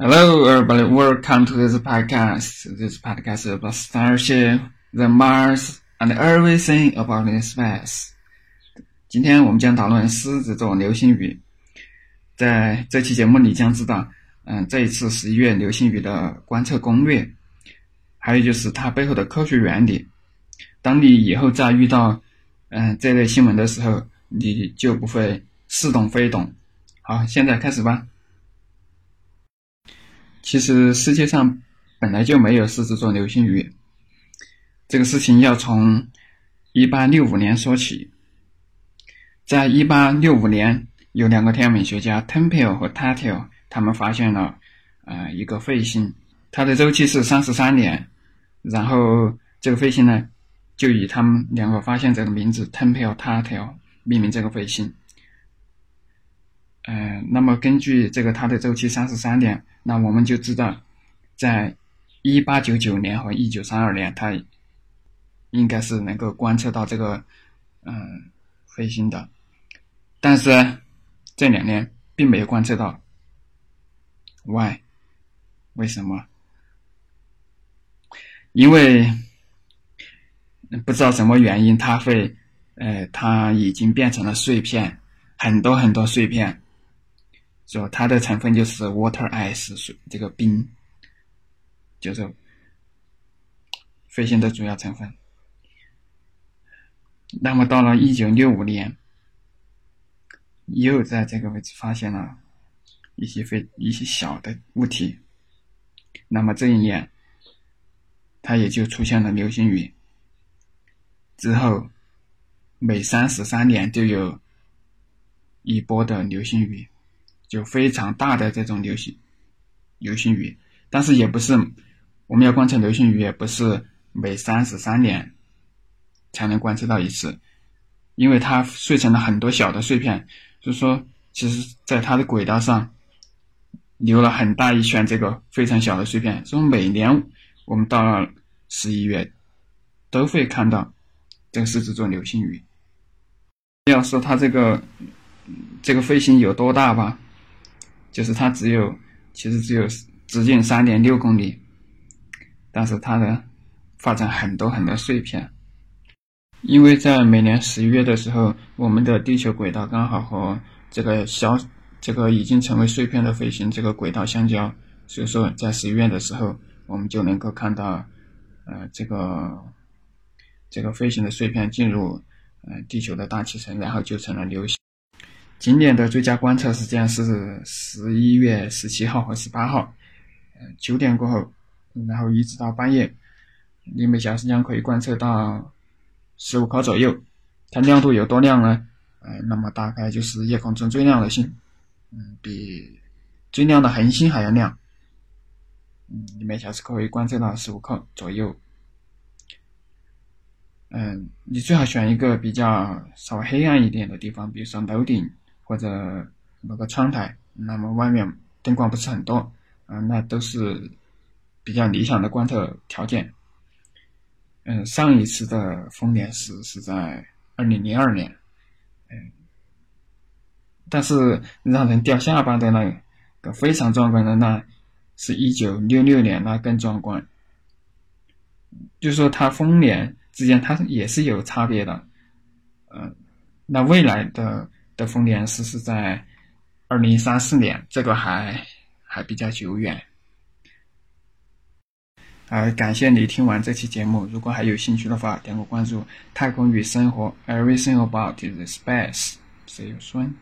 Hello, everybody. Welcome to this podcast. This podcast about starship, the Mars, and everything about the space. 今天我们将讨论狮子座流星雨。在这期节目里将知道，嗯，这一次十一月流星雨的观测攻略，还有就是它背后的科学原理。当你以后再遇到嗯这类新闻的时候，你就不会似懂非懂。好，现在开始吧。其实世界上本来就没有狮子座流星雨，这个事情要从一八六五年说起。在一八六五年，有两个天文学家 Tempel 和 Tattel，他们发现了呃一个彗星，它的周期是三十三年，然后这个彗星呢就以他们两个发现者的名字 Tempel Tattel 命名这个彗星。呃，那么根据这个它的周期三十三年，那我们就知道，在一八九九年和一九三二年，它应该是能够观测到这个嗯彗星的，但是这两年并没有观测到。Why？为什么？因为不知道什么原因，它会呃，它已经变成了碎片，很多很多碎片。说它的成分就是 water ice 水，这个冰，就是彗星的主要成分。那么到了一九六五年，又在这个位置发现了一些非一些小的物体。那么这一年，它也就出现了流星雨。之后，每三十三年就有一波的流星雨。就非常大的这种流星流星雨，但是也不是我们要观测流星雨，也不是每三十三年才能观测到一次，因为它碎成了很多小的碎片，所以说，其实在它的轨道上留了很大一圈这个非常小的碎片，所以每年我们到了十一月都会看到这个狮子座流星雨。要说它这个这个飞行有多大吧？就是它只有，其实只有直径三点六公里，但是它的发展很多很多碎片，因为在每年十一月的时候，我们的地球轨道刚好和这个小这个已经成为碎片的飞行这个轨道相交，所以说在十一月的时候，我们就能够看到，呃，这个这个飞行的碎片进入呃地球的大气层，然后就成了流星。今年的最佳观测时间是十一月十七号和十八号，呃，九点过后，然后一直到半夜，你每小时将可以观测到十五颗左右。它亮度有多亮呢？呃，那么大概就是夜空中最亮的星，嗯，比最亮的恒星还要亮。嗯，你每小时可以观测到十五颗左右。嗯，你最好选一个比较稍微黑暗一点的地方，比如说楼顶。或者某个窗台，那么外面灯光不是很多，啊，那都是比较理想的观测条件。嗯，上一次的风年时是在二零零二年，嗯，但是让人掉下巴的那个非常壮观的，那是一九六六年，那更壮观。就说它风年之间它也是有差别的，嗯，那未来的。的丰年是是在二零三四年，这个还还比较久远。呃，感谢你听完这期节目，如果还有兴趣的话，点个关注。太空与生活，Everything about the space，See you soon。